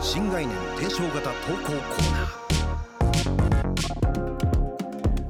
新概念低唱型投稿コーナー。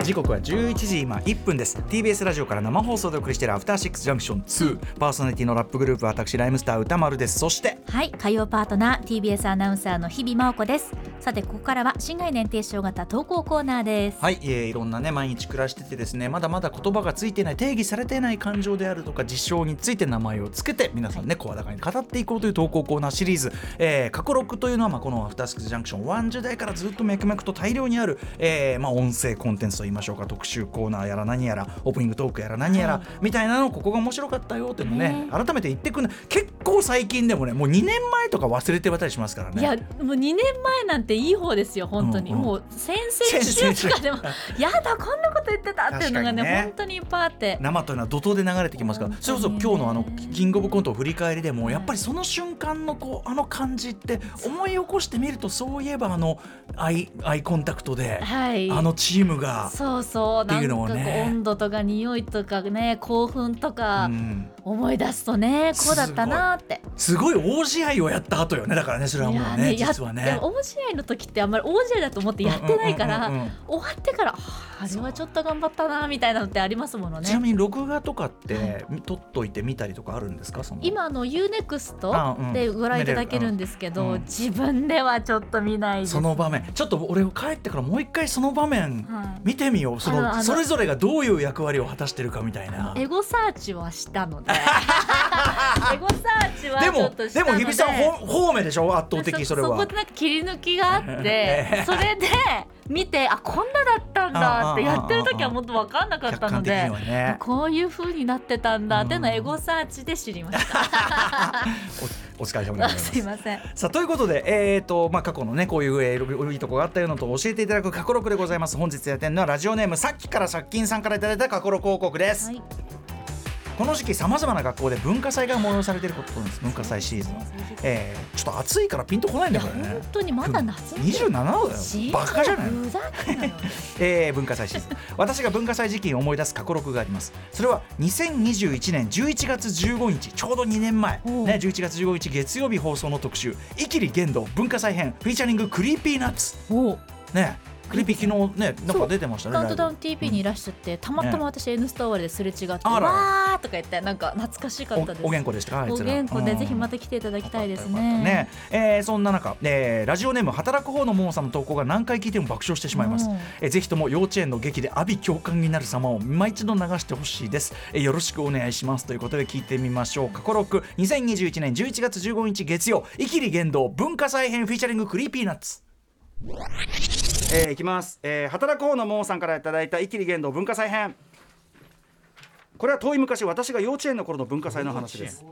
時刻は11時今1分です。TBS ラジオから生放送でお送りしているアフターシックスジャンクション2パーソナリティのラップグループ私ライムスター歌丸です。そしてはい火曜パートナー TBS アナウンサーの日々真央子です。さてここからは新概念提唱型投稿コーナーです。はい、えー、いろんなね毎日暮らしててですねまだまだ言葉がついてない定義されていない感情であるとか事象について名前をつけて皆さんね声高に語っていこうという投稿コーナーシリーズ、えー、過去6というのは、まあ、このアフターシックスジャンクション1時代からずっと脈々と大量にある、えーまあ、音声コンテンツといいましょうか。特集コーナーやら何やらオープニングトークやら何やら、みたいなのここが面白かったよっていうのね改めて言ってくんない結構最近でもねもう2年前とか忘れてたりしますからね。いやもう2年前なんていい方ですよ本当に、うんうん。もう先々週とかでもやだこんなこと言ってたっていうのがねね。本当にいっぱいあって。生というのは怒涛で流れてきますから。本それこそ今日のあのキングオブコントを振り返りでもやっぱりその瞬間のこうあの感じって思い起こしてみるとそういえばあのアイアイコンタクトで、はい。あのチームが、そうそう。なんかこう温度とか匂いとかね興奮とか。うん思い出すとねこうだったなって。すごい大試合をやった後よねだからねそれはもうねいや実はね。大試合の時ってあんまり大試合だと思ってやってないから、終わってからはああれはちょっと頑張ったなみたいなのってありますものね。ちなみに録画とかって撮っといて見たりとかあるんですかその？今あの UNEXT でご覧いただけるんですけど、うん。自分ではちょっと見ないその場面。ちょっと俺帰ってからもう一回その場面はい。見てみよう。そあのあののそれぞれがどういう役割を果たしてるかみたいな。エゴサーチはしたのでエゴサーチはでもででも日比さんほ方面でしょ？圧倒的それは。そこでなんか切り抜きがあって それで見てあこんなだったんだってやってる時はもっと分かんなかったのでね。こういう風になってたんだっていうのをエゴサーチで知りました。おお疲れ様でございます。すいません。さあということで、えーとまあ、過去のねこういう、えー、いいとこがあったようなと教えていただく過去録でございます。本日やってるのはラジオネームさっきから借金さんからいただいた過去録報告です、はい。この時期さまざまな学校で文化祭が催されていることなんです文化祭シーズン、えー、ちょっと暑いからピンとこないんだよね。本当にまだ夏27度だよ。バカじゃないふざけんなよ。えー文化祭シーズン。私が文化祭時期に思い出すカコロクがあります。それは2021年11月15日ちょうど2年前、ね、11月15日月曜日放送の特集「イキリ言動文化祭編」 featuring クリーピーナッツ。おねクリーピー昨日ねなんか出てましたねカウントダウンライ TP にいらっしゃって、たまたま私 N スタ終わりですれ違って、わーとか言ってなんか懐かしかったです。おおげんこでしたおつら。元気でうん。ぜひまた来ていただきたいですね。ねえーそんな中、えーラジオネーム働く方のモモさんの投稿が何回聞いても爆笑してしまいます。うん、えーぜひとも幼稚園の劇で阿鼻叫喚になる様を今一度流してほしいです、えーよろしくお願いしますということで聞いてみましょう。過去6 2021年11月15日月曜「イキリ言動文化祭編 featuring クリーピーナッツ」えー、いきます、えー働く方のモモさんからいただいた「イキリ言動文化祭編」これは遠い昔私が幼稚園の頃の文化祭の話です。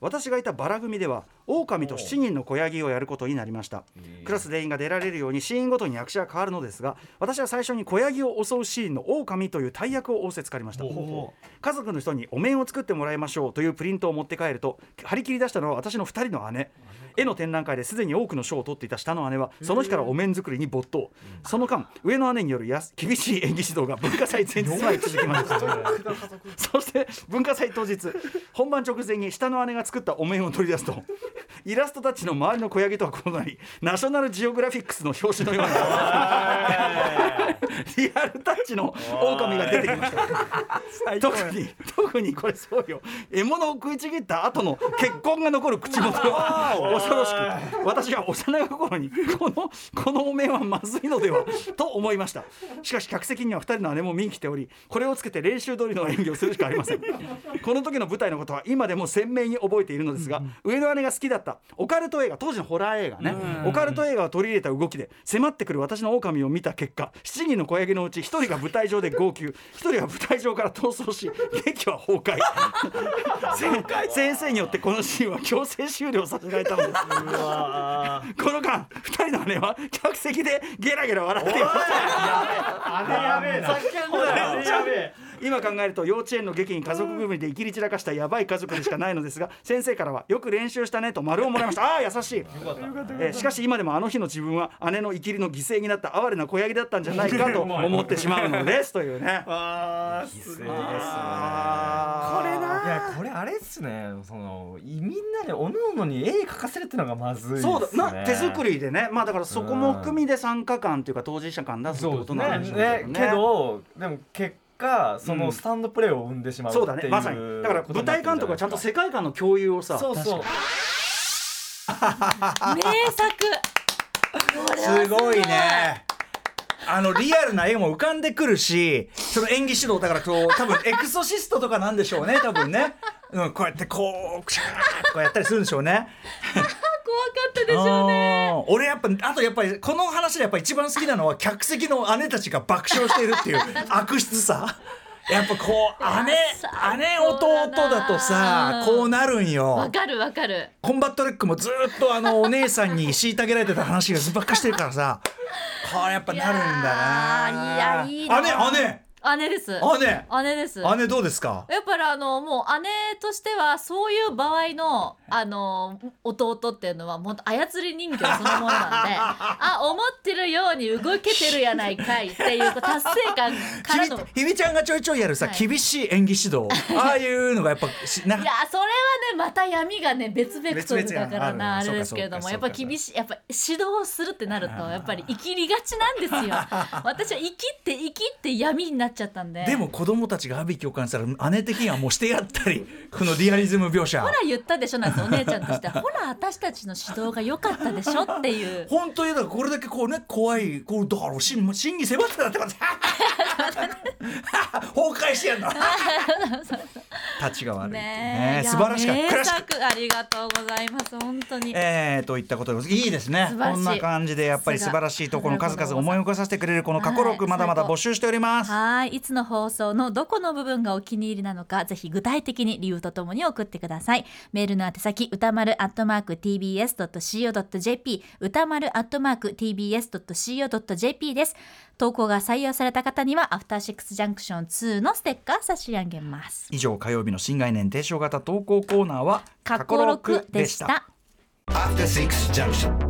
私がいたバラ組では狼と7人の子ヤギをやることになりました。クラス全員が出られるようにシーンごとに役者が変わるのですが私は最初に子ヤギを襲うシーンの狼という大役を仰せつかりました。家族の人にお面を作ってもらいましょうというプリントを持って帰ると張り切り出したのは私の2人の姉絵の展覧会ですでに多くの賞を取っていた下の姉はその日からお面作りに没頭。その間上の姉によるやす厳しい演技指導が文化祭前日まで続きました そして文化祭当日本番直前に下の姉が作ったお面を取り出すとイラストたちの周りの小ヤギとは異なりナショナルジオグラフィックスの表紙のような リアルタッチの狼が出てきました。特に特にこれそうよ。獲物を食いちぎった後の血痕が残る口元。お恐ろしく。私は幼い頃にこのこのお面はまずいのではと思いました。しかし客席には2人の姉も見に来ておりこれをつけて練習通りの演技をするしかありません。この時の舞台のことは今でも鮮明に覚えているのですが、上の姉が好きだったオカルト映画当時のホラー映画ね、オカルト映画を取り入れた動きで迫ってくる私の狼を見た結果7人の子ヤギのうち1人が舞台上で号泣。1人が舞台上から逃走し劇は崩壊。せ 先生によってこのシーンは強制終了させられたのです。この間2人の姉は客席でゲラゲラ笑っていました今考えると幼稚園の劇に家族組で生きり散らかしたやばい家族でしかないのですが 先生からはよく練習したねと丸をもらいました。ああ優しい。えーしかし今でもあの日の自分は姉の生きりの犠牲になった哀れな子ヤギだったんじゃないかと 思ってしまうのですというね。あーすごい。ですね。これないやこれあれっすね。そのみんなでおのおのに絵描かせるってのがまずいですね。そうだ。な手作りでね。まあだからそこも含みで参加感というか当事者感出すってことなんでしょうね。ねけどでも結果そうん。のスタンドプレーを生んでしまうそうだっていうね。まさに。だから舞台監督はちゃんと世界観の共有をさ。そう。そう名作すごいね。あのリアルな絵も浮かんでくるしその演技指導だからこう多分 エクソシストとかなんでしょうね多分ね、うん、こうやってこうクシャーとかやったりするんでしょうね。ったでしょうね俺やっぱあとやっぱりこの話でやっぱ一番好きなのは客席の姉たちが爆笑しているっていう 悪質さ。やっぱこう姉姉弟だとさこうなるんよ。わかるわかる。コンバットレックもずっとあのお姉さんに虐げられてた話がずばっかしてるからさ。これやっぱなるんだな。いやいいな。姉姉姉です。姉？姉です。姉どうですか？やっぱりあのもう姉としてはそういう場合のあの弟っていうのはもう操り人形そのものなんで あ思ってるように動けてるやないかいっていう達成感からの。ひみひみちゃんがちょいちょいやるさ、はい。厳しい演技指導。ああいうのがやっぱしな いやそれはねまた闇がね別ベクトルだからなあれですけれどもやっぱ厳しいやっぱ指導するってなるとやっぱり生きりがちなんですよ。私は生きって生きって闇になっちゃったんで。でも子供たちが阿ビ共感したら姉的にはもうしてやったり このリアリズム描写。ほら言ったでしょなんてお姉ちゃんとして。ほら私たちの指導が良かったでしょっていう。本当にだからこれだけこうね怖いこうだから真真に迫ってたってこと。崩壊してやんの。立ちが悪いね。え。素晴らしかった。ありがとうございます本当に。えー、といったことでいいですね。こんな感じでやっぱり素晴らしいところの数々思い起こさせてくれるこの過去録はい。まだまだ募集しております、はいいつの放送のどこの部分がお気に入りなのかぜひ具体的に理由とともに送ってください。メールの宛先歌丸アットマーク tbs.co.jp 歌丸アットマーク tbs.co.jp です。投稿が採用された方にはアフターシックスジャンクション2のステッカー差し上げます。以上火曜日の新概念提唱型投稿コーナーは過去録でした。After Six Junction